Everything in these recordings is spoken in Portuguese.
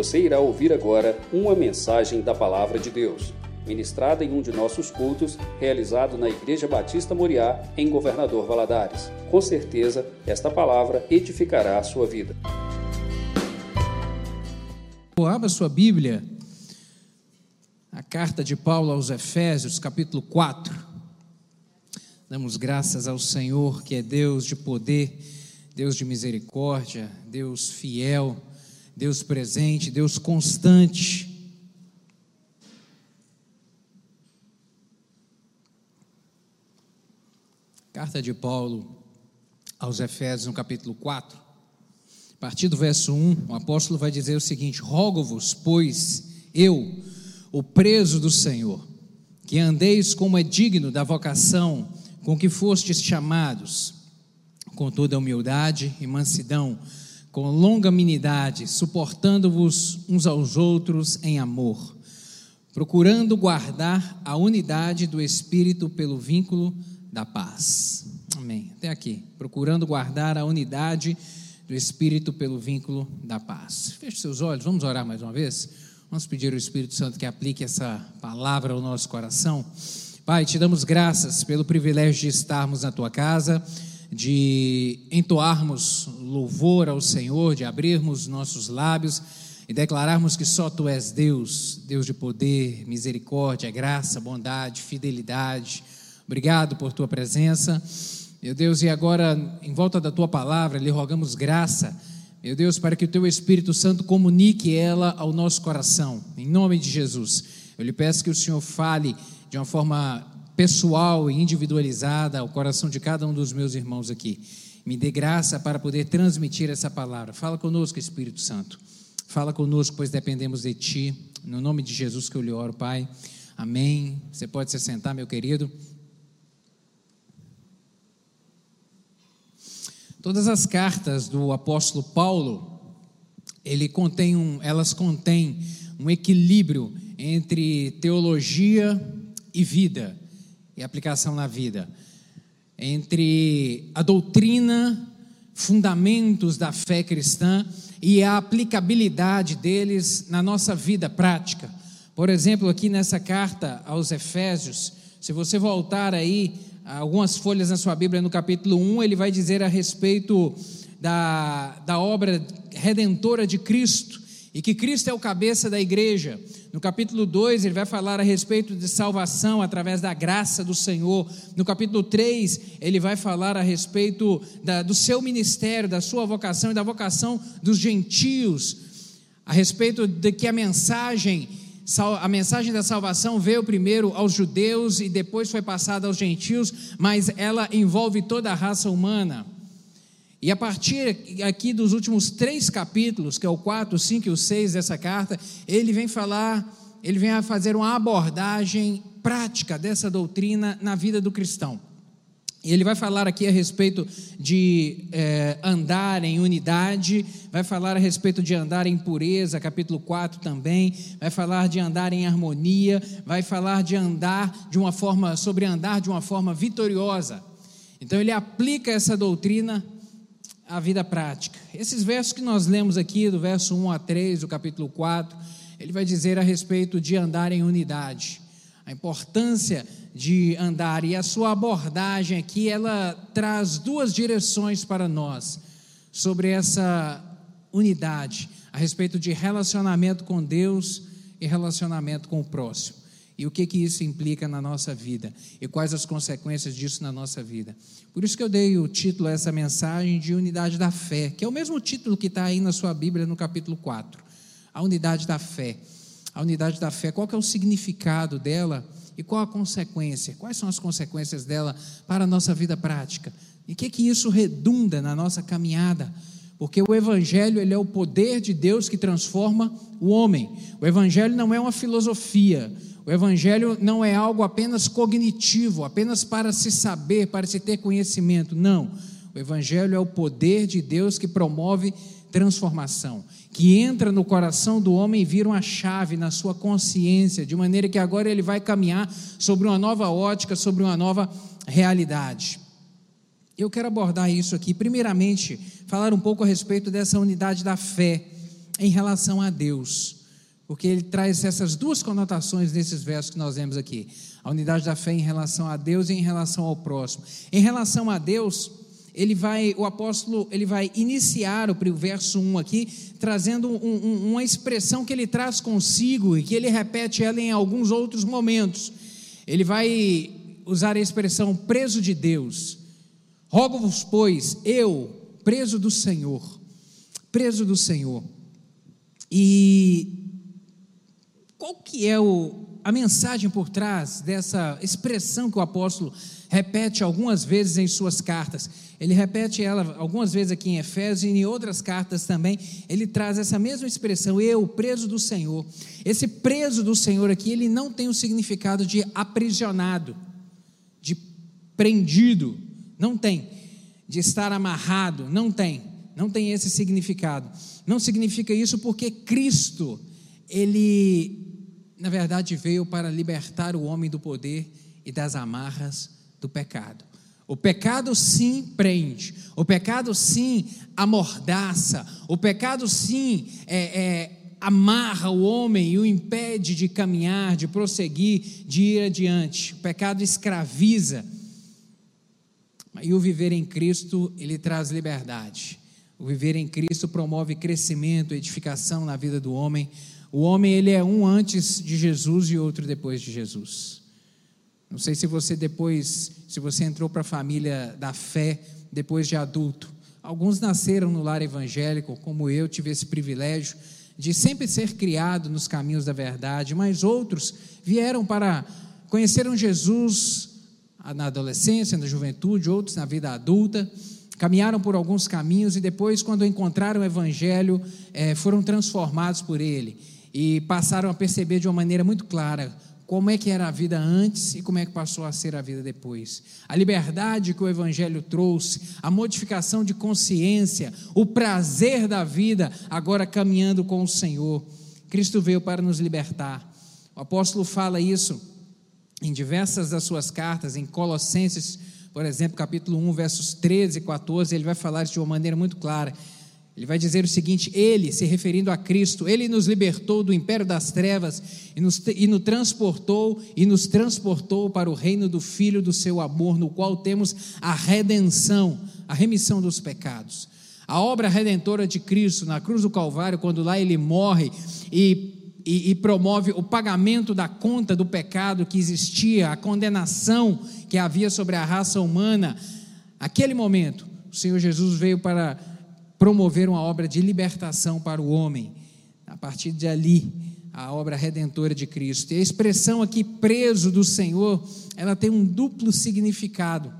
Você irá ouvir agora uma mensagem da Palavra de Deus, ministrada em um de nossos cultos, realizado na Igreja Batista Moriá, em Governador Valadares. Com certeza, esta palavra edificará a sua vida. Abra sua Bíblia, a carta de Paulo aos Efésios, capítulo 4. Damos graças ao Senhor, que é Deus de poder, Deus de misericórdia, Deus fiel, Deus presente, Deus constante. Carta de Paulo aos Efésios, no capítulo 4. A partir do verso 1, o apóstolo vai dizer o seguinte: Rogo-vos, pois, eu, o preso do Senhor, que andeis como é digno da vocação com que fostes chamados, com toda humildade e mansidão, com longanimidade, suportando-vos uns aos outros em amor, procurando guardar a unidade do Espírito pelo vínculo da paz. Amém. Até aqui. Procurando guardar a unidade do Espírito pelo vínculo da paz. Feche seus olhos, vamos orar mais uma vez? Vamos pedir ao Espírito Santo que aplique essa palavra ao nosso coração. Pai, te damos graças pelo privilégio de estarmos na tua casa de entoarmos louvor ao Senhor, de abrirmos nossos lábios e declararmos que só Tu és Deus, Deus de poder, misericórdia, graça, bondade, fidelidade. Obrigado por Tua presença. Meu Deus, e agora, em volta da Tua palavra, lhe rogamos graça, meu Deus, para que o Teu Espírito Santo comunique ela ao nosso coração, em nome de Jesus. Eu lhe peço que o Senhor fale de uma forma pessoal e individualizada ao coração de cada um dos meus irmãos aqui. Me dê graça para poder transmitir essa palavra. Fala conosco, Espírito Santo. Fala conosco, pois dependemos de Ti. No nome de Jesus que eu lhe oro, Pai. Amém. Você pode se sentar, meu querido. Todas as cartas do apóstolo Paulo, ele contém um, elas contêm um equilíbrio entre teologia e vida e aplicação na vida, entre a doutrina, fundamentos da fé cristã e a aplicabilidade deles na nossa vida prática. Por exemplo, aqui nessa carta aos Efésios, se você voltar aí algumas folhas na sua Bíblia, no capítulo 1, ele vai dizer a respeito da, da obra redentora de Cristo e que Cristo é o cabeça da igreja. No capítulo 2, ele vai falar a respeito de salvação através da graça do Senhor. No capítulo 3, ele vai falar a respeito da, do seu ministério, da sua vocação e da vocação dos gentios, a respeito de que a mensagem, a mensagem da salvação veio primeiro aos judeus e depois foi passada aos gentios, mas ela envolve toda a raça humana. E a partir aqui dos últimos três capítulos, que é o 4, o 5 e o 6 dessa carta, ele vem falar, ele vem a fazer uma abordagem prática dessa doutrina na vida do cristão. E ele vai falar aqui a respeito de é, andar em unidade, vai falar a respeito de andar em pureza, capítulo 4 também, vai falar de andar em harmonia, vai falar de andar de uma forma, sobre andar de uma forma vitoriosa. Então ele aplica essa doutrina a vida prática. Esses versos que nós lemos aqui, do verso 1 a 3, do capítulo 4, ele vai dizer a respeito de andar em unidade, a importância de andar, e a sua abordagem aqui, ela traz duas direções para nós sobre essa unidade, a respeito de relacionamento com Deus e relacionamento com o próximo e o que, que isso implica na nossa vida e quais as consequências disso na nossa vida. Por isso que eu dei o título a essa mensagem de unidade da fé, que é o mesmo título que está aí na sua Bíblia no capítulo 4. A unidade da fé. A unidade da fé, qual que é o significado dela e qual a consequência? Quais são as consequências dela para a nossa vida prática? E o que, que isso redunda na nossa caminhada? Porque o Evangelho ele é o poder de Deus que transforma o homem. O Evangelho não é uma filosofia, o Evangelho não é algo apenas cognitivo, apenas para se saber, para se ter conhecimento. Não. O Evangelho é o poder de Deus que promove transformação, que entra no coração do homem e vira uma chave na sua consciência, de maneira que agora ele vai caminhar sobre uma nova ótica, sobre uma nova realidade. Eu quero abordar isso aqui. Primeiramente, falar um pouco a respeito dessa unidade da fé em relação a Deus, porque ele traz essas duas conotações nesses versos que nós vemos aqui: a unidade da fé em relação a Deus e em relação ao próximo. Em relação a Deus, ele vai, o apóstolo, ele vai iniciar o verso 1 aqui, trazendo um, um, uma expressão que ele traz consigo e que ele repete ela em alguns outros momentos. Ele vai usar a expressão preso de Deus. Rogo-vos, pois, eu, preso do Senhor, preso do Senhor. E qual que é o, a mensagem por trás dessa expressão que o apóstolo repete algumas vezes em suas cartas? Ele repete ela algumas vezes aqui em Efésios e em outras cartas também. Ele traz essa mesma expressão, eu, preso do Senhor. Esse preso do Senhor aqui, ele não tem o significado de aprisionado, de prendido. Não tem. De estar amarrado. Não tem. Não tem esse significado. Não significa isso porque Cristo, ele, na verdade, veio para libertar o homem do poder e das amarras do pecado. O pecado sim prende, o pecado sim amordaça, o pecado sim é, é, amarra o homem e o impede de caminhar, de prosseguir, de ir adiante. O pecado escraviza. E o viver em Cristo, ele traz liberdade. O viver em Cristo promove crescimento, edificação na vida do homem. O homem, ele é um antes de Jesus e outro depois de Jesus. Não sei se você depois, se você entrou para a família da fé depois de adulto. Alguns nasceram no lar evangélico, como eu, tive esse privilégio de sempre ser criado nos caminhos da verdade, mas outros vieram para conheceram Jesus na adolescência, na juventude, outros na vida adulta, caminharam por alguns caminhos e depois, quando encontraram o Evangelho, é, foram transformados por ele e passaram a perceber de uma maneira muito clara como é que era a vida antes e como é que passou a ser a vida depois. A liberdade que o Evangelho trouxe, a modificação de consciência, o prazer da vida, agora caminhando com o Senhor. Cristo veio para nos libertar. O apóstolo fala isso em diversas das suas cartas, em Colossenses, por exemplo, capítulo 1, versos 13 e 14, ele vai falar isso de uma maneira muito clara. Ele vai dizer o seguinte: Ele, se referindo a Cristo, Ele nos libertou do império das trevas e nos, e nos transportou e nos transportou para o reino do Filho do Seu amor, no qual temos a redenção, a remissão dos pecados. A obra redentora de Cristo na cruz do Calvário, quando lá Ele morre e e, e, promove o pagamento da conta do pecado que existia, a condenação que havia sobre a raça humana. Aquele momento, o Senhor Jesus veio para promover uma obra de libertação para o homem. A partir de ali, a obra redentora de Cristo. E a expressão aqui, preso do Senhor, ela tem um duplo significado.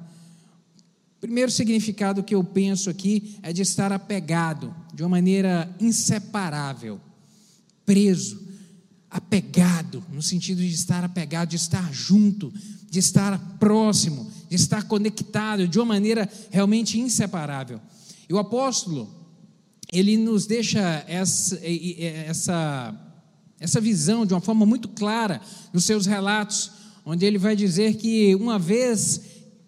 O primeiro significado que eu penso aqui é de estar apegado, de uma maneira inseparável. Preso, apegado, no sentido de estar apegado, de estar junto, de estar próximo, de estar conectado, de uma maneira realmente inseparável. E o apóstolo, ele nos deixa essa, essa, essa visão de uma forma muito clara nos seus relatos, onde ele vai dizer que uma vez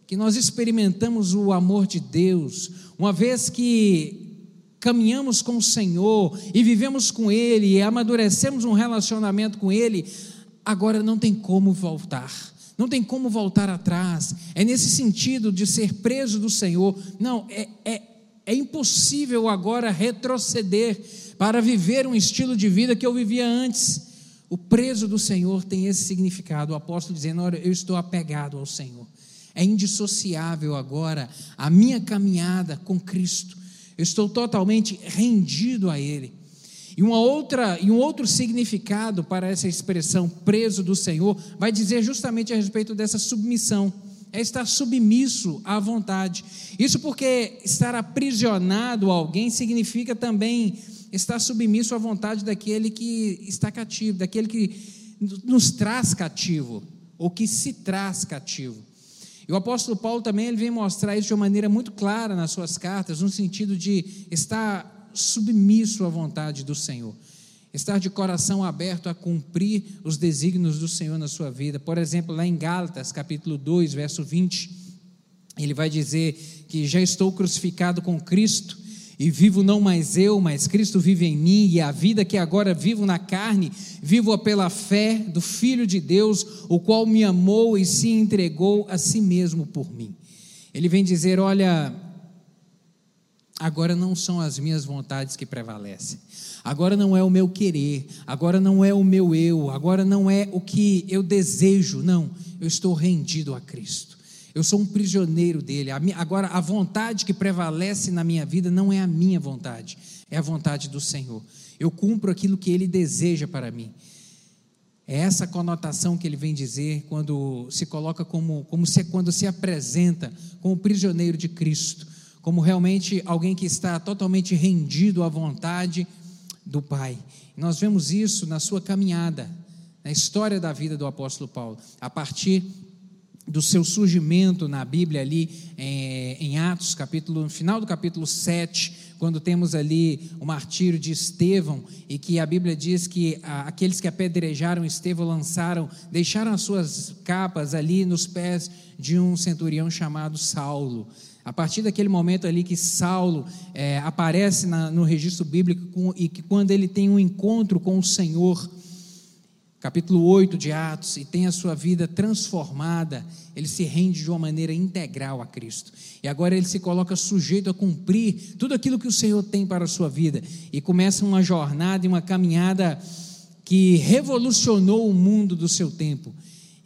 que nós experimentamos o amor de Deus, uma vez que caminhamos com o Senhor e vivemos com Ele e amadurecemos um relacionamento com Ele, agora não tem como voltar. Não tem como voltar atrás. É nesse sentido de ser preso do Senhor. Não, é, é, é impossível agora retroceder para viver um estilo de vida que eu vivia antes. O preso do Senhor tem esse significado. O apóstolo dizendo: Olha, eu estou apegado ao Senhor. É indissociável agora a minha caminhada com Cristo. Eu estou totalmente rendido a Ele. E uma outra e um outro significado para essa expressão preso do Senhor vai dizer justamente a respeito dessa submissão é estar submisso à vontade. Isso porque estar aprisionado a alguém significa também estar submisso à vontade daquele que está cativo, daquele que nos traz cativo, ou que se traz cativo. E o apóstolo Paulo também ele vem mostrar isso de uma maneira muito clara nas suas cartas, no sentido de estar submisso à vontade do Senhor estar de coração aberto a cumprir os desígnios do Senhor na sua vida. Por exemplo, lá em Gálatas, capítulo 2, verso 20, ele vai dizer que já estou crucificado com Cristo E vivo não mais eu, mas Cristo vive em mim, e a vida que agora vivo na carne, vivo-a pela fé do Filho de Deus, o qual me amou e se entregou a si mesmo por mim. Ele vem dizer: Olha, agora não são as minhas vontades que prevalecem, agora não é o meu querer, agora não é o meu eu, agora não é o que eu desejo, não, eu estou rendido a Cristo. Eu sou um prisioneiro dele. Agora, a vontade que prevalece na minha vida não é a minha vontade, é a vontade do Senhor. Eu cumpro aquilo que ele deseja para mim. É essa conotação que ele vem dizer quando se coloca como, como se, quando se apresenta como prisioneiro de Cristo, como realmente alguém que está totalmente rendido à vontade do Pai. Nós vemos isso na sua caminhada, na história da vida do apóstolo Paulo, a partir do seu surgimento na Bíblia ali é, em Atos, capítulo, no final do capítulo 7, quando temos ali o martírio de Estevão e que a Bíblia diz que aqueles que apedrejaram Estevão lançaram, deixaram as suas capas ali nos pés de um centurião chamado Saulo. A partir daquele momento ali que Saulo é, aparece na, no registro bíblico com, e que quando ele tem um encontro com o Senhor, capítulo 8 de Atos, e tem a sua vida transformada, ele se rende de uma maneira integral a Cristo. E agora ele se coloca sujeito a cumprir tudo aquilo que o Senhor tem para a sua vida. E começa uma jornada e uma caminhada que revolucionou o mundo do seu tempo.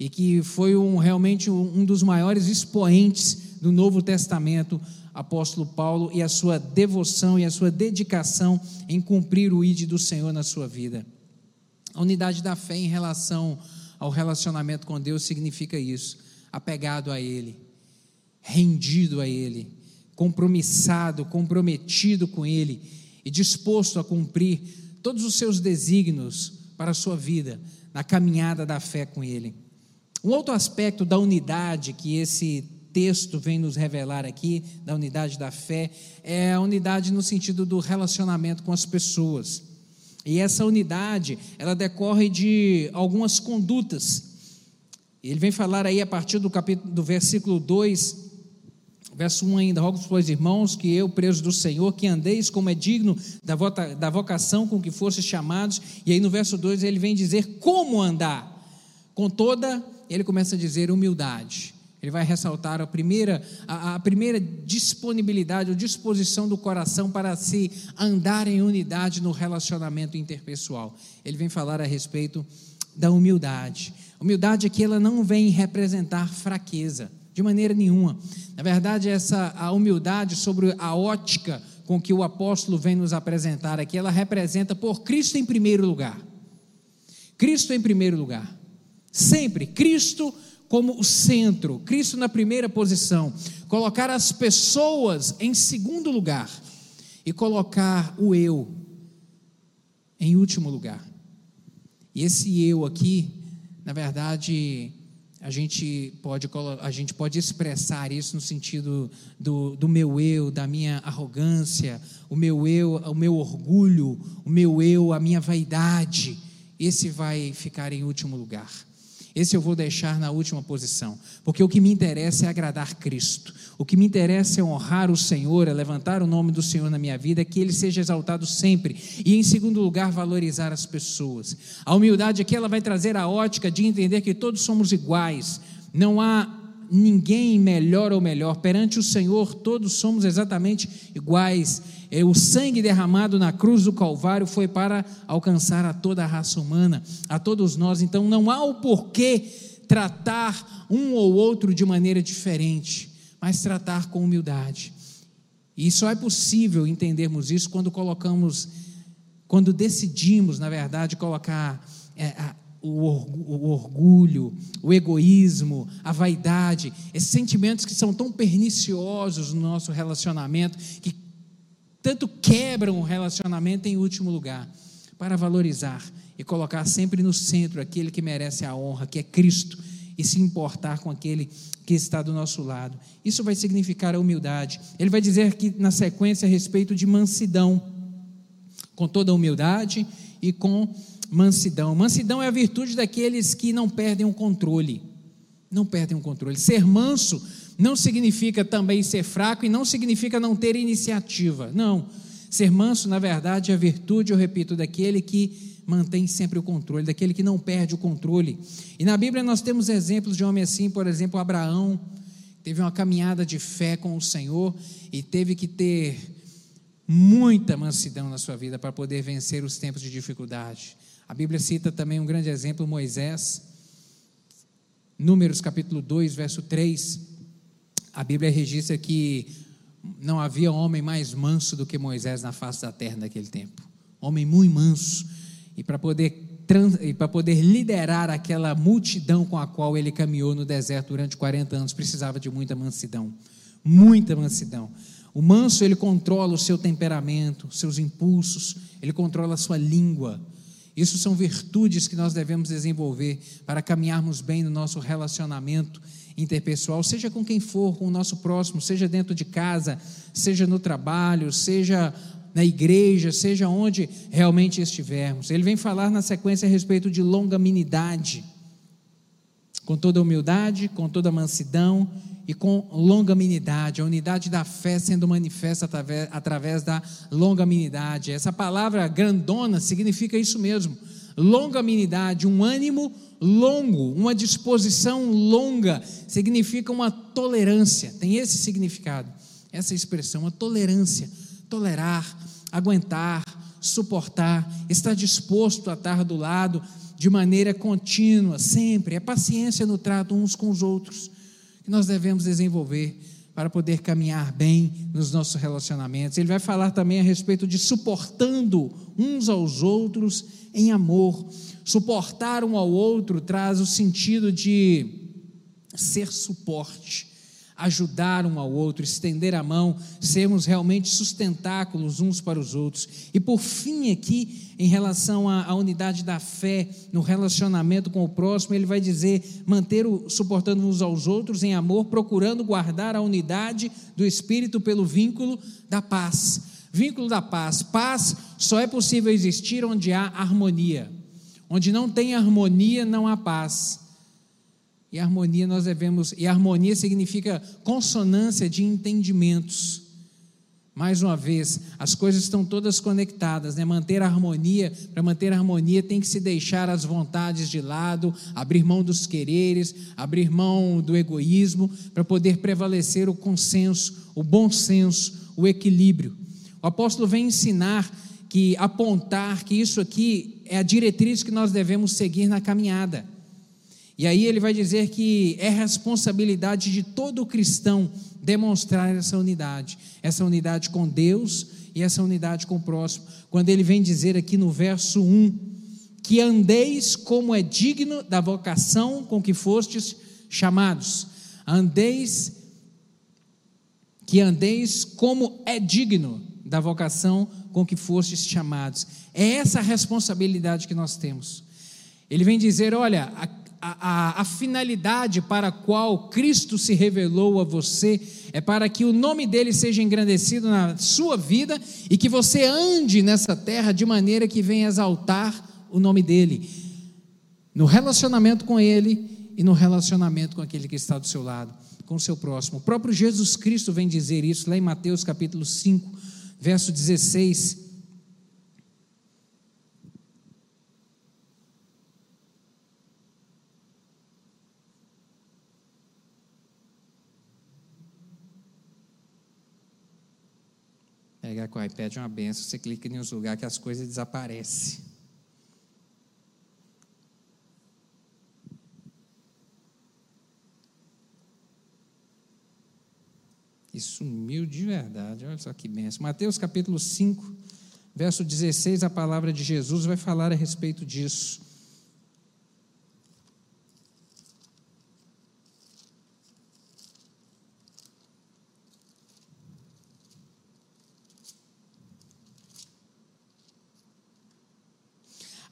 E que foi um, realmente um dos maiores expoentes do Novo Testamento, apóstolo Paulo, e a sua devoção e a sua dedicação em cumprir o ID do Senhor na sua vida. A unidade da fé em relação ao relacionamento com Deus significa isso: apegado a Ele, rendido a Ele, compromissado, comprometido com Ele e disposto a cumprir todos os seus desígnios para a sua vida, na caminhada da fé com Ele. Um outro aspecto da unidade que esse texto vem nos revelar aqui, da unidade da fé, é a unidade no sentido do relacionamento com as pessoas. E essa unidade, ela decorre de algumas condutas. Ele vem falar aí a partir do capítulo do versículo 2, verso 1 ainda, rogo pois irmãos que eu, preso do Senhor, que andeis como é digno da, vota, da vocação com que fostes chamados, e aí no verso 2 ele vem dizer como andar, com toda, ele começa a dizer humildade, ele vai ressaltar a primeira, a, a, primeira disponibilidade ou disposição do coração para se andar em unidade no relacionamento interpessoal. Ele vem falar a respeito da humildade. Humildade aqui ela não vem representar fraqueza, de maneira nenhuma. Na verdade, essa a humildade sobre a ótica com que o apóstolo vem nos apresentar aqui, ela representa por Cristo em primeiro lugar. Cristo em primeiro lugar. Sempre Cristo como o centro, Cristo na primeira posição, colocar as pessoas em segundo lugar e colocar o eu em último lugar. E esse eu aqui, na verdade, a gente pode, a gente pode expressar isso no sentido do, do meu eu, da minha arrogância, o meu eu, o meu orgulho, o meu eu, a minha vaidade. Esse vai ficar em último lugar. Esse eu vou deixar na última posição, porque o que me interessa é agradar Cristo. O que me interessa é honrar o Senhor, é levantar o nome do Senhor na minha vida, que ele seja exaltado sempre. E em segundo lugar, valorizar as pessoas. A humildade aqui ela vai trazer a ótica de entender que todos somos iguais. Não há ninguém melhor ou melhor. Perante o Senhor, todos somos exatamente iguais. É, o sangue derramado na cruz do Calvário foi para alcançar a toda a raça humana, a todos nós. Então não há o porquê tratar um ou outro de maneira diferente, mas tratar com humildade. E só é possível entendermos isso quando colocamos, quando decidimos, na verdade, colocar é, a, o orgulho, o egoísmo, a vaidade, esses sentimentos que são tão perniciosos no nosso relacionamento, que tanto quebram o relacionamento em último lugar, para valorizar e colocar sempre no centro aquele que merece a honra, que é Cristo, e se importar com aquele que está do nosso lado. Isso vai significar a humildade. Ele vai dizer que na sequência a respeito de mansidão, com toda a humildade e com mansidão. Mansidão é a virtude daqueles que não perdem o controle. Não perdem o controle. Ser manso não significa também ser fraco e não significa não ter iniciativa. Não. Ser manso, na verdade, é a virtude, eu repito, daquele que mantém sempre o controle, daquele que não perde o controle. E na Bíblia nós temos exemplos de homens assim, por exemplo, Abraão teve uma caminhada de fé com o Senhor e teve que ter muita mansidão na sua vida para poder vencer os tempos de dificuldade. A Bíblia cita também um grande exemplo, Moisés. Números capítulo 2, verso 3. A Bíblia registra que não havia homem mais manso do que Moisés na face da terra naquele tempo. Homem muito manso. E para poder e para poder liderar aquela multidão com a qual ele caminhou no deserto durante 40 anos, precisava de muita mansidão, muita mansidão. O manso, ele controla o seu temperamento, seus impulsos, ele controla a sua língua. Isso são virtudes que nós devemos desenvolver para caminharmos bem no nosso relacionamento interpessoal, seja com quem for, com o nosso próximo, seja dentro de casa, seja no trabalho, seja na igreja, seja onde realmente estivermos. Ele vem falar na sequência a respeito de longanimidade, com toda humildade, com toda mansidão e com longanimidade, a unidade da fé sendo manifesta através, através da longanimidade. Essa palavra grandona significa isso mesmo. Longanimidade, um ânimo longo, uma disposição longa, significa uma tolerância, tem esse significado, essa expressão, uma tolerância, tolerar, aguentar, suportar, estar disposto a estar do lado de maneira contínua, sempre. É paciência no trato uns com os outros que nós devemos desenvolver para poder caminhar bem nos nossos relacionamentos. Ele vai falar também a respeito de suportando uns aos outros em amor. Suportar um ao outro traz o sentido de ser suporte ajudar um ao outro, estender a mão, sermos realmente sustentáculos uns para os outros. E por fim, aqui, em relação à, à, unidade da fé, no relacionamento com o próximo, ele vai dizer: manter o, suportando uns aos outros em amor, procurando guardar a unidade do espírito pelo vínculo da paz. Vínculo da paz. Paz só é possível existir onde há harmonia. Onde não tem harmonia, não há paz. E harmonia nós devemos, e harmonia significa consonância de entendimentos. Mais uma vez, as coisas estão todas conectadas, né? Manter a harmonia, para manter a harmonia tem que se deixar as vontades de lado, abrir mão dos quereres, abrir mão do egoísmo, para poder prevalecer o consenso, o bom senso, o equilíbrio. O apóstolo vem ensinar que apontar que isso aqui é a diretriz que nós devemos seguir na caminhada. E aí ele vai dizer que é responsabilidade de todo cristão demonstrar essa unidade, essa unidade com Deus e essa unidade com o próximo. Quando ele vem dizer aqui no verso 1 que andeis como é digno da vocação com que fostes chamados. Andeis que andeis como é digno da vocação com que fostes chamados. É essa a responsabilidade que nós temos. Ele vem dizer: olha, a, a, finalidade para a qual Cristo se revelou a você é para que o nome dele seja engrandecido na sua vida e que você ande nessa terra de maneira que venha exaltar o nome dele, no relacionamento com ele e no relacionamento com aquele que está do seu lado, com o seu próximo. O próprio Jesus Cristo vem dizer isso lá em Mateus capítulo 5, verso 16 Com o iPad é uma benção, você clica em uns lugares que as coisas desaparecem. E sumiu de verdade, olha só que benção. Mateus capítulo 5, verso 16, a palavra de Jesus vai falar a respeito disso.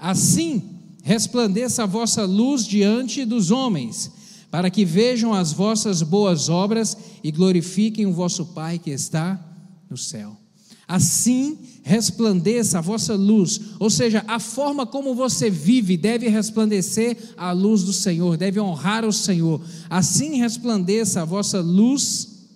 Assim resplandeça a vossa luz diante dos homens, para que vejam as vossas boas obras e glorifiquem o vosso Pai que está no céu. Assim resplandeça a vossa luz, ou seja, a forma como você vive deve resplandecer a luz do Senhor, deve honrar o Senhor. Assim resplandeça a vossa luz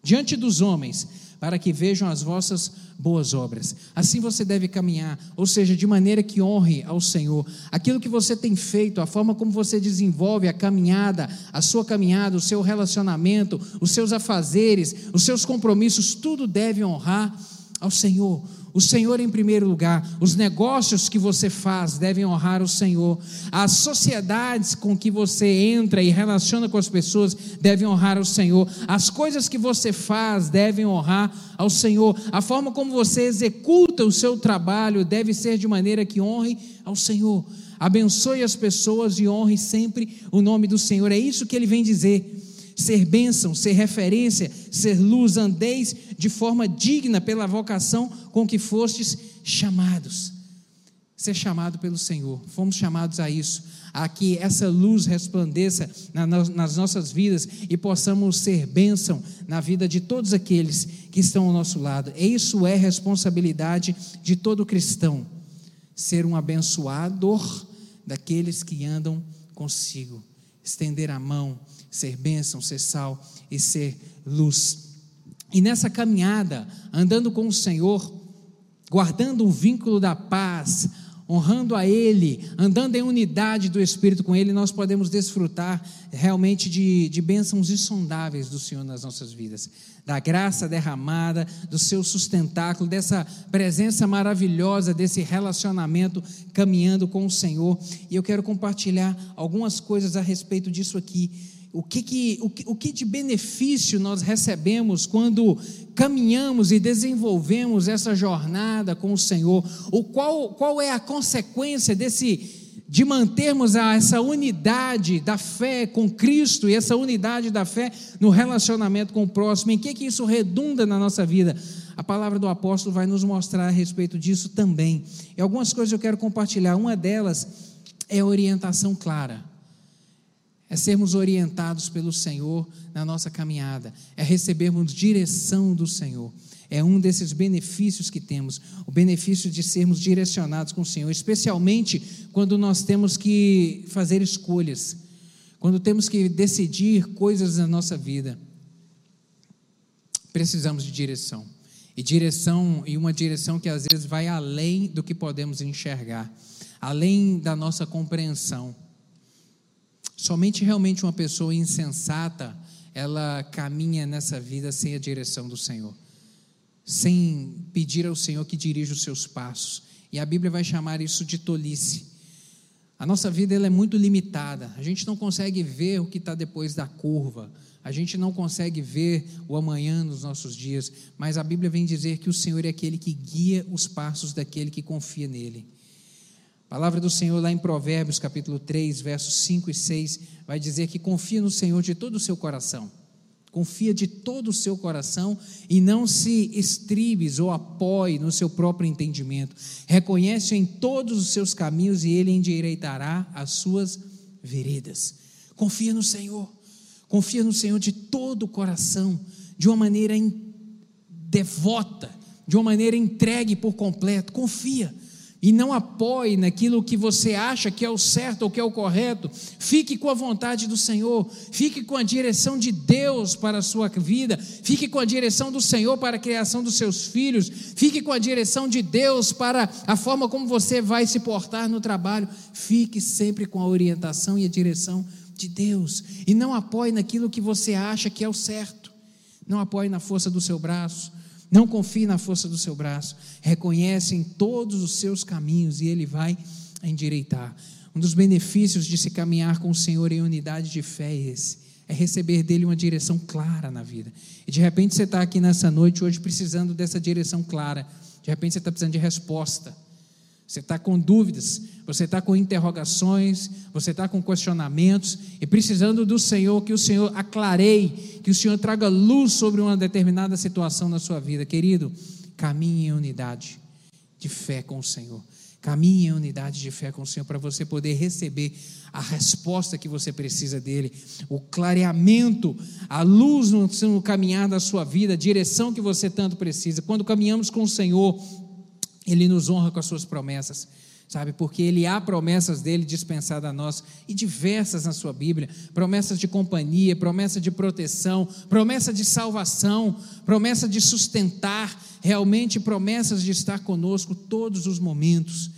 diante dos homens, para que vejam as vossas boas obras. Assim você deve caminhar, ou seja, de maneira que honre ao Senhor. Aquilo que você tem feito, a forma como você desenvolve a caminhada, a sua caminhada, o seu relacionamento, os seus afazeres, os seus compromissos, tudo deve honrar ao Senhor o Senhor em primeiro lugar. Os negócios que você faz devem honrar o Senhor. As sociedades com que você entra e relaciona com as pessoas devem honrar o Senhor. As coisas que você faz devem honrar ao Senhor. A forma como você executa o seu trabalho deve ser de maneira que honre ao Senhor. Abençoe as pessoas e honre sempre o nome do Senhor. É isso que ele vem dizer ser bênção, ser referência, ser luz, andeis de forma digna pela vocação com que fostes chamados. Ser chamado pelo Senhor, fomos chamados a isso, a que essa luz resplandeça nas nossas vidas e possamos ser bênção na vida de todos aqueles que estão ao nosso lado. Isso é responsabilidade de todo cristão, ser um abençoador daqueles que andam consigo, estender a mão, ser bênção, ser sal e ser luz. E nessa caminhada, andando com o Senhor, guardando o vínculo da paz, honrando a Ele, andando em unidade do Espírito com Ele, nós podemos desfrutar realmente de, de bênçãos insondáveis do Senhor nas nossas vidas, da graça derramada, do seu sustentáculo, dessa presença maravilhosa, desse relacionamento caminhando com o Senhor. E eu quero compartilhar algumas coisas a respeito disso aqui o que, que, o, que, o que de benefício nós recebemos quando caminhamos e desenvolvemos essa jornada com o Senhor? O qual, qual é a consequência desse de mantermos a, essa unidade da fé com Cristo e essa unidade da fé no relacionamento com o próximo? Em que, que isso redunda na nossa vida? A palavra do apóstolo vai nos mostrar a respeito disso também. E algumas coisas eu quero compartilhar. Uma delas é a orientação clara é sermos orientados pelo Senhor na nossa caminhada, é recebermos direção do Senhor. É um desses benefícios que temos, o benefício de sermos direcionados com o Senhor, especialmente quando nós temos que fazer escolhas, quando temos que decidir coisas na nossa vida. Precisamos de direção. E direção, e uma direção que às vezes vai além do que podemos enxergar, além da nossa compreensão. Somente realmente uma pessoa insensata, ela caminha nessa vida sem a direção do Senhor, sem pedir ao Senhor que dirija os seus passos. E a Bíblia vai chamar isso de tolice. A nossa vida ela é muito limitada. A gente não consegue ver o que está depois da curva. A gente não consegue ver o amanhã nos nossos dias. Mas a Bíblia vem dizer que o Senhor é aquele que guia os passos daquele que confia nele. A palavra do Senhor lá em Provérbios, capítulo 3, versos 5 e 6, vai dizer que confia no Senhor de todo o seu coração. Confia de todo o seu coração e não se estribes ou apoie no seu próprio entendimento. Reconhece em todos os seus caminhos e ele endireitará as suas veredas. Confia no Senhor. Confia no Senhor de todo o coração, de uma maneira devota, de uma maneira entregue por completo. Confia e não apoie naquilo que você acha que é o certo ou que é o correto. Fique com a vontade do Senhor, fique com a direção de Deus para a sua vida, fique com a direção do Senhor para a criação dos seus filhos, fique com a direção de Deus para a forma como você vai se portar no trabalho. Fique sempre com a orientação e a direção de Deus e não apoie naquilo que você acha que é o certo. Não apoie na força do seu braço não confie na força do seu braço. Reconhece em todos os seus caminhos e Ele vai endireitar. Um dos benefícios de se caminhar com o Senhor em unidade de fé é esse. É receber dele uma direção clara na vida. E de repente você está aqui nessa noite hoje precisando dessa direção clara. De repente você está precisando de resposta. Você está com dúvidas, você está com interrogações, você está com questionamentos e precisando do Senhor, que o Senhor aclareie, que o Senhor traga luz sobre uma determinada situação na sua vida. Querido, caminhe em unidade de fé com o Senhor. Caminhe em unidade de fé com o Senhor para você poder receber a resposta que você precisa dele, o clareamento, a luz no, no caminhar da sua vida, a direção que você tanto precisa. Quando caminhamos com o Senhor, ele nos honra com as suas promessas. Sabe? Porque ele há promessas dele dispensadas a nós e diversas na sua Bíblia, promessas de companhia, promessa de proteção, promessa de salvação, promessa de sustentar, realmente promessas de estar conosco todos os momentos.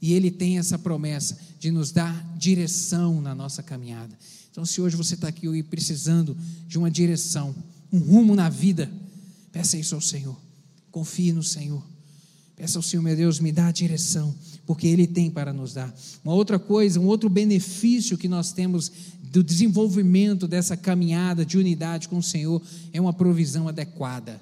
E ele tem essa promessa de nos dar direção na nossa caminhada. Então, se hoje você está aqui precisando de uma direção, um rumo na vida, peça isso ao Senhor. Confie no Senhor. Peça ao Senhor, meu Deus, me dá a direção porque Ele tem para nos dar. Uma outra coisa, um outro benefício que nós temos do desenvolvimento dessa caminhada de unidade com o Senhor é uma provisão adequada.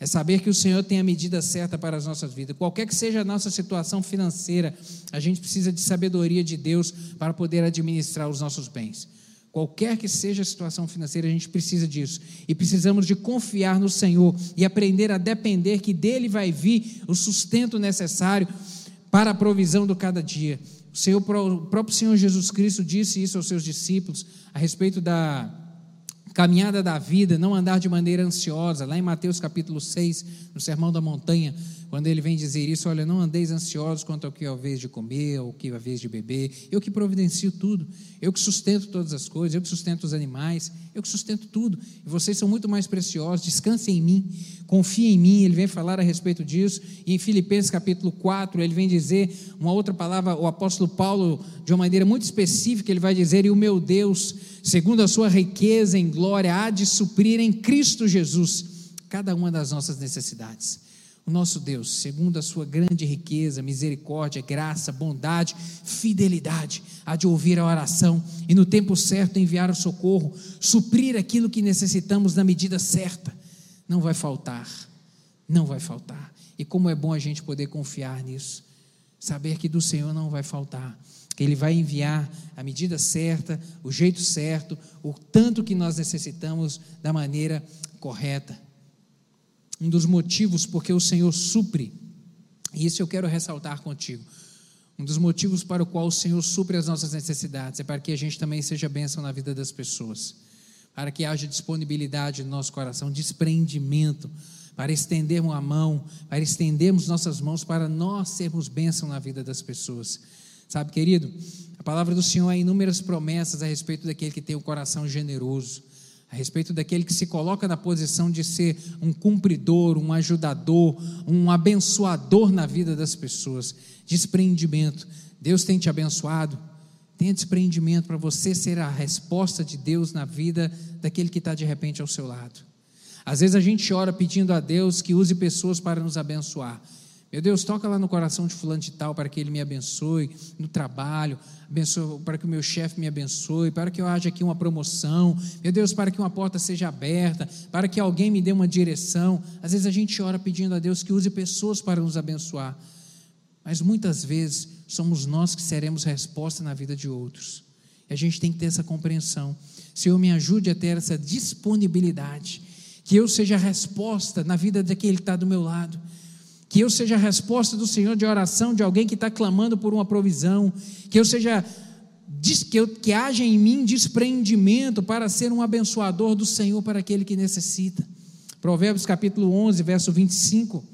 É saber que o Senhor tem a medida certa para as nossas vidas. Qualquer que seja a nossa situação financeira, a gente precisa de sabedoria de Deus para poder administrar os nossos bens. Qualquer que seja a situação financeira, a gente precisa disso. E precisamos de confiar no Senhor e aprender a depender que dele vai vir o sustento necessário para a provisão do cada dia. O, Senhor, o próprio Senhor Jesus Cristo disse isso aos seus discípulos a respeito da caminhada da vida, não andar de maneira ansiosa, lá em Mateus capítulo 6, no Sermão da Montanha, quando ele vem dizer isso, olha, não andeis ansiosos quanto ao que é a vez de comer, ou que é a vez de beber, eu que providencio tudo, eu que sustento todas as coisas, eu que sustento os animais, eu que sustento tudo, e vocês são muito mais preciosos, descansem em mim, confiem em mim, ele vem falar a respeito disso, e em Filipenses capítulo 4, ele vem dizer uma outra palavra, o apóstolo Paulo, de uma maneira muito específica, ele vai dizer, e o meu Deus, segundo a sua riqueza em glória, há de suprir em Cristo Jesus cada uma das nossas necessidades. O nosso Deus, segundo a sua grande riqueza, misericórdia, graça, bondade, fidelidade, há de ouvir a oração e no tempo certo enviar o socorro, suprir aquilo que necessitamos na medida certa. Não vai faltar, não vai faltar. E como é bom a gente poder confiar nisso, saber que do Senhor não vai faltar, que Ele vai enviar a medida certa, o jeito certo, o tanto que nós necessitamos da maneira correta um dos motivos porque o Senhor supre, e isso eu quero ressaltar contigo. Um dos motivos para o qual o Senhor supre as nossas necessidades é para que a gente também seja bênção na vida das pessoas, para que haja disponibilidade no nosso coração, desprendimento, para estendermos a mão, para estendermos nossas mãos para nós sermos bênção na vida das pessoas. Sabe, querido, a palavra do Senhor há inúmeras promessas a respeito daquele que tem o coração generoso a respeito daquele que se coloca na posição de ser um cumpridor, um ajudador, um abençoador na vida das pessoas. Desprendimento. Deus tem te abençoado. Tenha desprendimento para você ser a resposta de Deus na vida daquele que está de repente ao seu lado. Às vezes a gente ora pedindo a Deus que use pessoas para nos abençoar. Meu Deus, toca lá no coração de fulano de tal para que ele me abençoe no trabalho, abençoe, para que o meu chefe me abençoe, para que eu haja aqui uma promoção. Meu Deus, para que uma porta seja aberta, para que alguém me dê uma direção. Às vezes a gente ora pedindo a Deus que use pessoas para nos abençoar. Mas muitas vezes somos nós que seremos resposta na vida de outros. E a gente tem que ter essa compreensão. Senhor, me ajude a ter essa disponibilidade. Que eu seja a resposta na vida daquele que está do meu lado que eu seja a resposta do Senhor de oração de alguém que está clamando por uma provisão, que eu seja que, eu, que haja em mim desprendimento para ser um abençoador do Senhor para aquele que necessita. Provérbios capítulo 11, verso 25.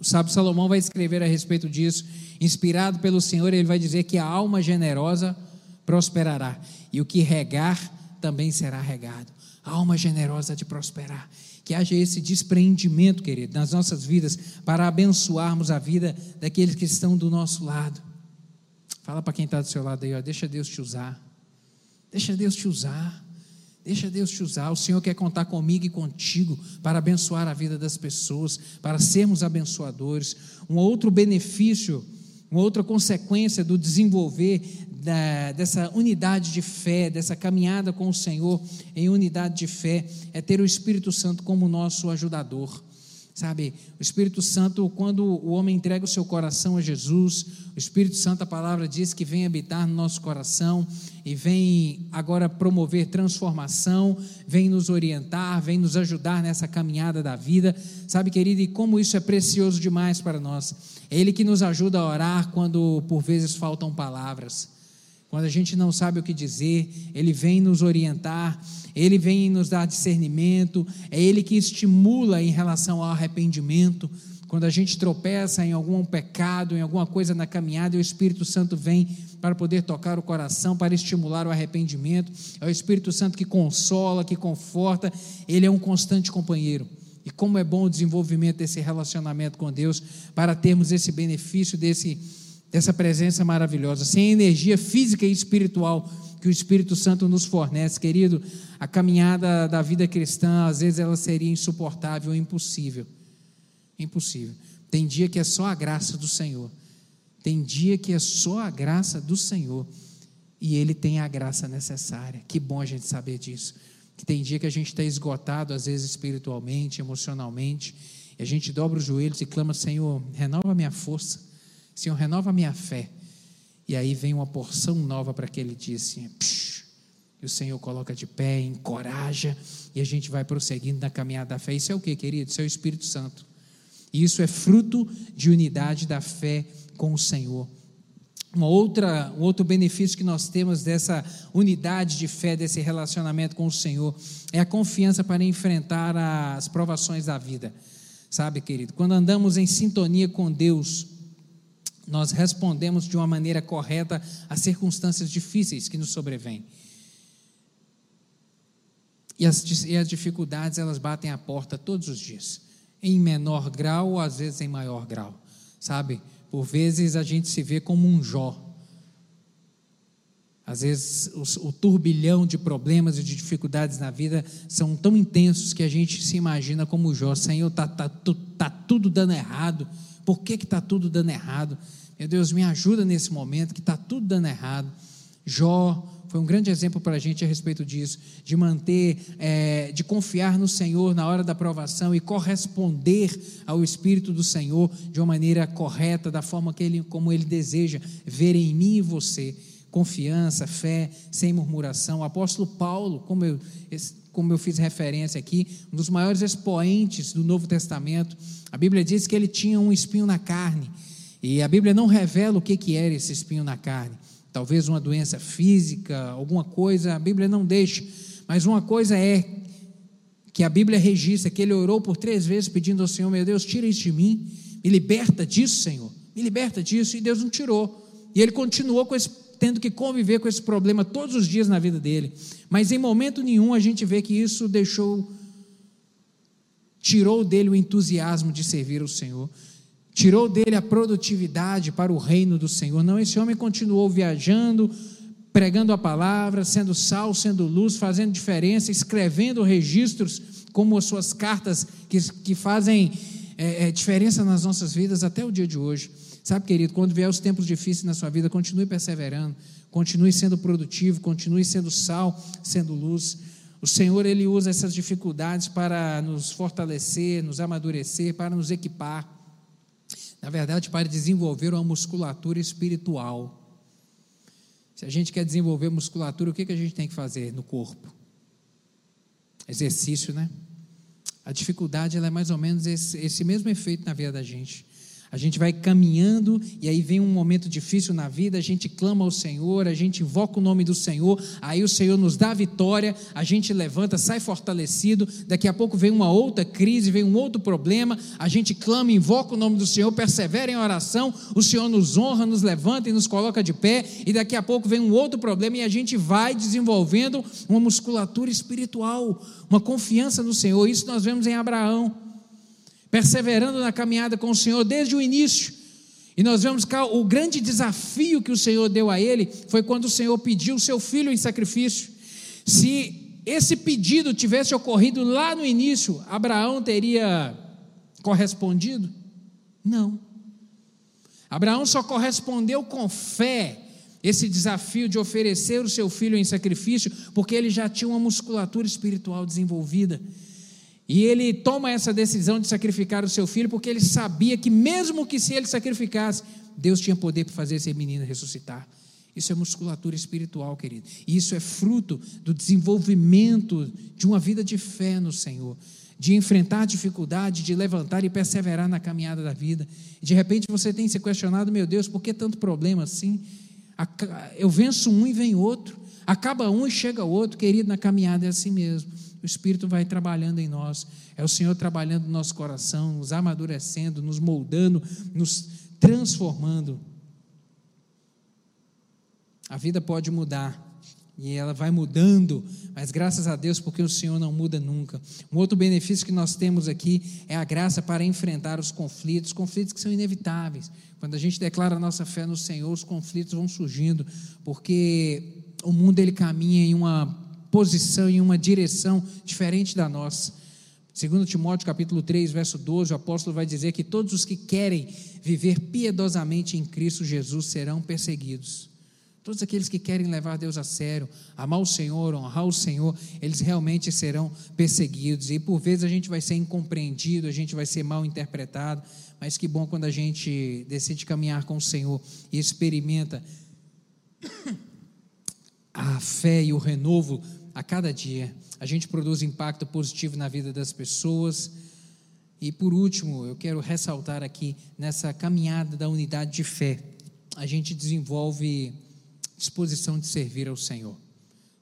O sábio Salomão vai escrever a respeito disso, inspirado pelo Senhor, ele vai dizer que a alma generosa prosperará, e o que regar também será regado. A alma generosa de prosperar que haja esse despreendimento, querido, nas nossas vidas, para abençoarmos a vida daqueles que estão do nosso lado. Fala para quem está do seu lado aí, ó, deixa Deus te usar. Deixa Deus te usar. Deixa Deus te usar. O Senhor quer contar comigo e contigo para abençoar a vida das pessoas, para sermos abençoadores. Um outro benefício, uma outra consequência do desenvolver da, dessa unidade de fé, dessa caminhada com o Senhor em unidade de fé, é ter o Espírito Santo como nosso ajudador. Sabe, o Espírito Santo, quando o homem entrega o seu coração a Jesus, o Espírito Santo, a palavra diz que vem habitar no nosso coração e vem agora promover transformação, vem nos orientar, vem nos ajudar nessa caminhada da vida. Sabe, querido, e como isso é precioso demais para nós. É Ele que nos ajuda a orar quando por vezes faltam palavras. Quando a gente não sabe o que dizer, Ele vem nos orientar, Ele vem nos dar discernimento, é Ele que estimula em relação ao arrependimento. Quando a gente tropeça em algum pecado, em alguma coisa na caminhada, o Espírito Santo vem para poder tocar o coração, para estimular o arrependimento. É o Espírito Santo que consola, que conforta, ele é um constante companheiro. E como é bom o desenvolvimento desse relacionamento com Deus para termos esse benefício desse, dessa presença maravilhosa, sem a energia física e espiritual que o Espírito Santo nos fornece, querido. A caminhada da vida cristã, às vezes, ela seria insuportável impossível. Impossível. Tem dia que é só a graça do Senhor. Tem dia que é só a graça do Senhor. E Ele tem a graça necessária. Que bom a gente saber disso que tem dia que a gente está esgotado, às vezes espiritualmente, emocionalmente, e a gente dobra os joelhos e clama: Senhor, renova minha força, Senhor, renova minha fé. E aí vem uma porção nova para aquele dia assim, psh, e o Senhor coloca de pé, encoraja, e a gente vai prosseguindo na caminhada da fé. Isso é o que, querido? Isso é o Espírito Santo. E isso é fruto de unidade da fé com o Senhor. Uma outra, um outro benefício que nós temos dessa unidade de fé, desse relacionamento com o Senhor, é a confiança para enfrentar as provações da vida. Sabe, querido, quando andamos em sintonia com Deus, nós respondemos de uma maneira correta às circunstâncias difíceis que nos sobrevêm. E as, e as dificuldades, elas batem a porta todos os dias, em menor grau ou às vezes em maior grau, sabe? Por vezes a gente se vê como um Jó. Às vezes o, o, turbilhão de problemas e de dificuldades na vida são tão intensos que a gente se imagina como Jó. Senhor, está tá, tá tudo dando errado. Por que está tudo dando errado? Meu Deus, me ajuda nesse momento que está tudo dando errado. Jó foi um grande exemplo para a gente a respeito disso, de manter, é, de confiar no Senhor na hora da provação e corresponder ao Espírito do Senhor de uma maneira correta, da forma que ele, como Ele deseja ver em mim e você. Confiança, fé, sem murmuração. O apóstolo Paulo, como eu, como eu fiz referência aqui, um dos maiores expoentes do Novo Testamento, a Bíblia diz que ele tinha um espinho na carne. E a Bíblia não revela o que, que era esse espinho na carne talvez uma doença física, alguma coisa, a Bíblia não deixa, mas uma coisa é que a Bíblia registra que ele orou por três vezes pedindo ao Senhor, meu Deus, tira isso de mim, me liberta disso, Senhor, me liberta disso, e Deus não tirou, e ele continuou esse, tendo que conviver com esse problema todos os dias na vida dele, mas em momento nenhum a gente vê que isso deixou, tirou dele o entusiasmo de servir ao Senhor, tirou dele a produtividade para o reino do Senhor. Não, esse homem continuou viajando, pregando a palavra, sendo sal, sendo luz, fazendo diferença, escrevendo registros como as suas cartas que, que fazem é, é, diferença nas nossas vidas até o dia de hoje. Sabe, querido, quando vier os tempos difíceis na sua vida, continue perseverando, continue sendo produtivo, continue sendo sal, sendo luz. O Senhor, Ele usa essas dificuldades para nos fortalecer, nos amadurecer, para nos equipar na verdade, para desenvolver uma musculatura espiritual. Se a gente quer desenvolver musculatura, o que, que a gente tem que fazer no corpo? Exercício, né? A dificuldade é mais ou menos esse, esse mesmo efeito na vida da gente. A gente vai caminhando e aí vem um momento difícil na vida, a gente clama ao Senhor, a gente invoca o nome do Senhor, aí o Senhor nos dá a vitória, a gente levanta, sai fortalecido. Daqui a pouco vem uma outra crise, vem um outro problema, a gente clama, invoca o nome do Senhor, persevera em oração, o Senhor nos honra, nos levanta e nos coloca de pé, e daqui a pouco vem um outro problema e a gente vai desenvolvendo uma musculatura espiritual, uma confiança no Senhor. Isso nós vemos em Abraão perseverando na caminhada com o Senhor desde o início. E nós vemos que o grande desafio que o Senhor deu a ele foi quando o Senhor pediu o seu filho em sacrifício. Se esse pedido tivesse ocorrido lá no início, Abraão teria correspondido? Não. Abraão só correspondeu com fé esse desafio de oferecer o seu filho em sacrifício, porque ele já tinha uma musculatura espiritual desenvolvida. E ele toma essa decisão de sacrificar o seu filho porque ele sabia que, mesmo que se ele sacrificasse, Deus tinha poder para fazer esse menino ressuscitar. Isso é musculatura espiritual, querido. E isso é fruto do desenvolvimento de uma vida de fé no Senhor, de enfrentar dificuldade, de levantar e perseverar na caminhada da vida. De repente você tem se questionado, meu Deus, por que tanto problema assim? Eu venço um e vem outro. Acaba um e chega outro, querido, na caminhada é assim mesmo. O Espírito vai trabalhando em nós, é o Senhor trabalhando no nosso coração, nos amadurecendo, nos moldando, nos transformando. A vida pode mudar, e ela vai mudando, mas graças a Deus, porque o Senhor não muda nunca. Um outro benefício que nós temos aqui é a graça para enfrentar os conflitos, conflitos que são inevitáveis. Quando a gente declara a nossa fé no Senhor, os conflitos vão surgindo, porque o mundo ele caminha em uma posição, em uma direção diferente da nossa. Segundo Timóteo capítulo 3, verso 12, o apóstolo vai dizer que todos os que querem viver piedosamente em Cristo Jesus serão perseguidos. Todos aqueles que querem levar Deus a sério, amar o Senhor, honrar o Senhor, eles realmente serão perseguidos. E por vezes a gente vai ser incompreendido, a gente vai ser mal interpretado, mas que bom quando a gente decide caminhar com o Senhor e experimenta a fé e o renovo a cada dia. A gente produz impacto positivo na vida das pessoas. E por último, eu quero ressaltar aqui nessa caminhada da unidade de fé, a gente desenvolve disposição de servir ao Senhor.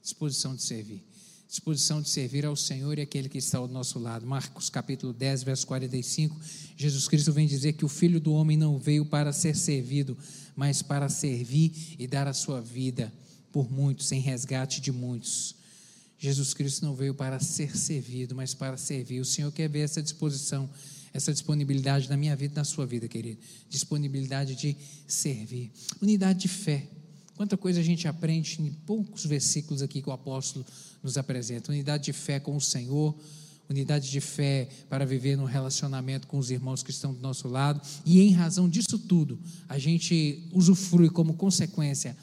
Disposição de servir. Disposição de servir ao Senhor e aquele que está ao nosso lado. Marcos capítulo 10, verso 45. Jesus Cristo vem dizer que o Filho do Homem não veio para ser servido, mas para servir e dar a sua vida por muitos, em resgate de muitos. Jesus Cristo não veio para ser servido, mas para servir. O Senhor quer ver essa disposição, essa disponibilidade na minha vida e na sua vida, querido. Disponibilidade de servir. Unidade de fé. Quanta coisa a gente aprende em poucos versículos aqui que o apóstolo nos apresenta. Unidade de fé com o Senhor, unidade de fé para viver no relacionamento com os irmãos que estão do nosso lado. E em razão disso tudo, a gente usufrui como consequência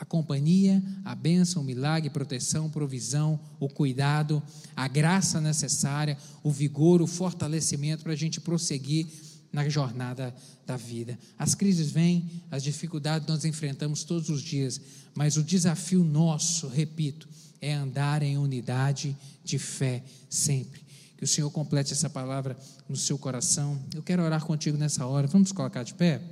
a companhia, a bênção, o milagre, proteção, provisão, o cuidado, a graça necessária, o vigor, o fortalecimento para a gente prosseguir na jornada da vida. As crises vêm, as dificuldades nós enfrentamos todos os dias, mas o desafio nosso, repito, é andar em unidade de fé sempre. Que o Senhor complete essa palavra no seu coração. Eu quero orar contigo nessa hora. Vamos colocar de pé?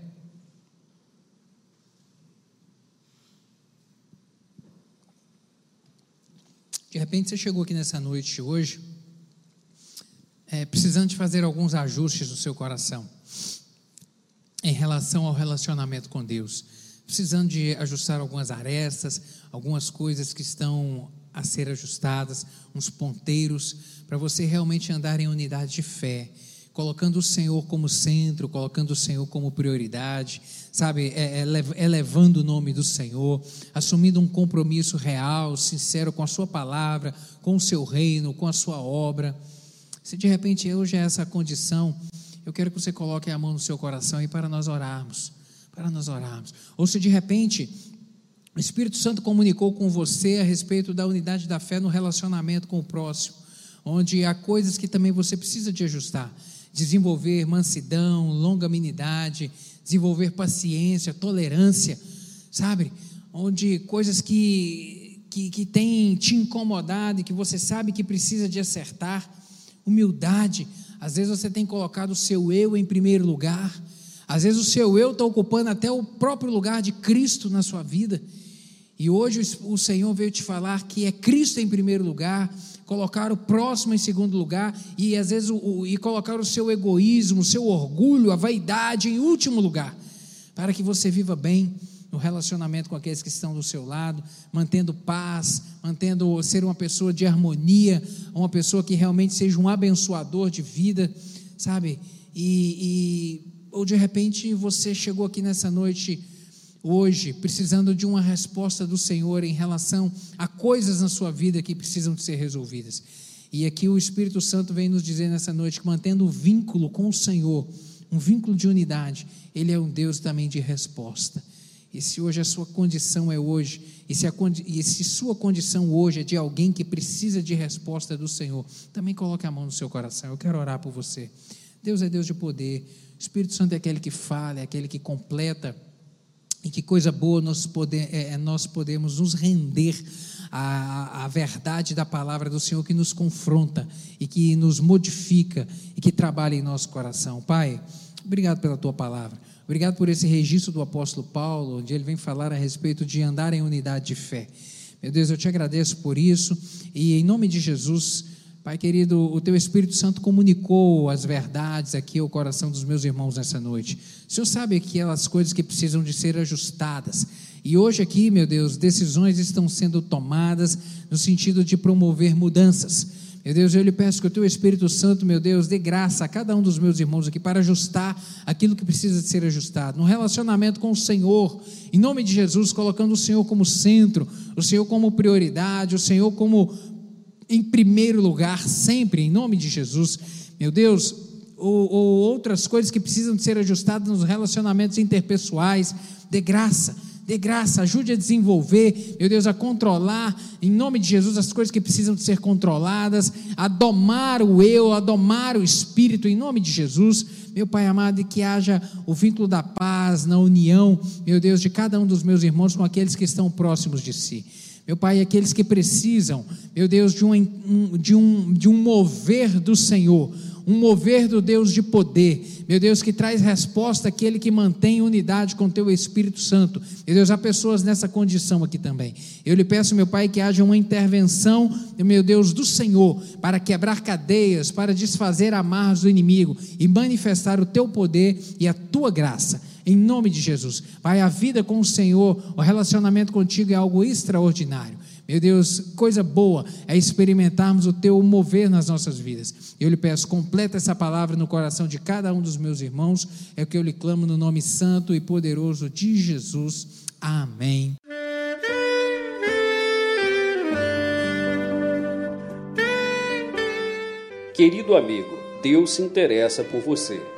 De repente você chegou aqui nessa noite hoje é, precisando de fazer alguns ajustes no seu coração em relação ao relacionamento com Deus, precisando de ajustar algumas arestas, algumas coisas que estão a ser ajustadas, uns ponteiros, para você realmente andar em unidade de fé, colocando o Senhor como centro, colocando o Senhor como prioridade, sabe, é, é, elevando o nome do Senhor, assumindo um compromisso real, sincero com a Sua palavra, com o Seu reino, com a Sua obra. Se de repente hoje é essa condição, eu quero que você coloque a mão no seu coração e para nós orarmos, para nós orarmos. Ou se de repente o Espírito Santo comunicou com você a respeito da unidade da fé no relacionamento com o próximo, onde há coisas que também você precisa de ajustar, desenvolver mansidão, longanimidade, desenvolver paciência, tolerância, sabe? Onde coisas que, que, que têm te incomodado e que você sabe que precisa de acertar, humildade. Às vezes você tem colocado o seu eu em primeiro lugar. Às vezes o seu eu está ocupando até o próprio lugar de Cristo na sua vida. E hoje o Senhor veio te falar que é Cristo em primeiro lugar, colocar o próximo em segundo lugar e às vezes o, e colocar o seu egoísmo, o seu orgulho, a vaidade em último lugar, para que você viva bem no relacionamento com aqueles que estão do seu lado, mantendo paz, mantendo ser uma pessoa de harmonia, uma pessoa que realmente seja um abençoador de vida, sabe? E, e ou de repente você chegou aqui nessa noite hoje precisando de uma resposta do Senhor em relação a coisas na sua vida que precisam de ser resolvidas. E aqui o Espírito Santo vem nos dizer nessa noite que mantendo o vínculo com o Senhor, um vínculo de unidade, ele é um Deus também de resposta. E se hoje a sua condição é hoje, e se, a, e se sua condição hoje é de alguém que precisa de resposta do Senhor, também coloque a mão no seu coração. Eu quero orar por você. Deus é Deus de poder. O Espírito Santo é aquele que fala, é aquele que completa. E que coisa boa nós, poder, é, é, nós podemos nos render à, à verdade da palavra do Senhor que nos confronta e que nos modifica e que trabalha em nosso coração. Pai, obrigado pela tua palavra. Obrigado por esse registro do apóstolo Paulo, onde ele vem falar a respeito de andar em unidade de fé. Meu Deus, eu te agradeço por isso e em nome de Jesus, Pai querido, o teu Espírito Santo comunicou as verdades aqui ao coração dos meus irmãos nessa noite. O Senhor sabe aquelas coisas que precisam de ser ajustadas. E hoje aqui, meu Deus, decisões estão sendo tomadas no sentido de promover mudanças. Meu Deus, eu lhe peço que o teu Espírito Santo, meu Deus, dê graça a cada um dos meus irmãos aqui para ajustar aquilo que precisa de ser ajustado. No relacionamento com o Senhor, em nome de Jesus, colocando o Senhor como centro, o Senhor como prioridade, o Senhor como em primeiro lugar, sempre, em nome de Jesus. Meu Deus, ou, ou outras coisas que precisam de ser ajustadas nos relacionamentos interpessoais, dê graça Dê graça, ajude a desenvolver, meu Deus, a controlar, em nome de Jesus, as coisas que precisam de ser controladas, a domar o eu, a domar o espírito, em nome de Jesus, meu Pai amado, e que haja o vínculo da paz, na união, meu Deus, de cada um dos meus irmãos com aqueles que estão próximos de si. Meu Pai, aqueles que precisam, meu Deus, de um, de um, de um mover do Senhor, um mover do Deus de poder, meu Deus, que traz resposta àquele que mantém unidade com teu Espírito Santo. Meu Deus, há pessoas nessa condição aqui também. Eu lhe peço, meu Pai, que haja uma intervenção, meu Deus, do Senhor, para quebrar cadeias, para desfazer amarras do inimigo e manifestar o teu poder e a tua graça. Em nome de Jesus. Pai, a vida com o Senhor, o relacionamento contigo é algo extraordinário. Meu Deus, coisa boa é experimentarmos o teu mover nas nossas vidas. Eu lhe peço, completa essa palavra no coração de cada um dos meus irmãos. É o que eu lhe clamo no nome santo e poderoso de Jesus. Amém. Querido amigo, Deus se interessa por você.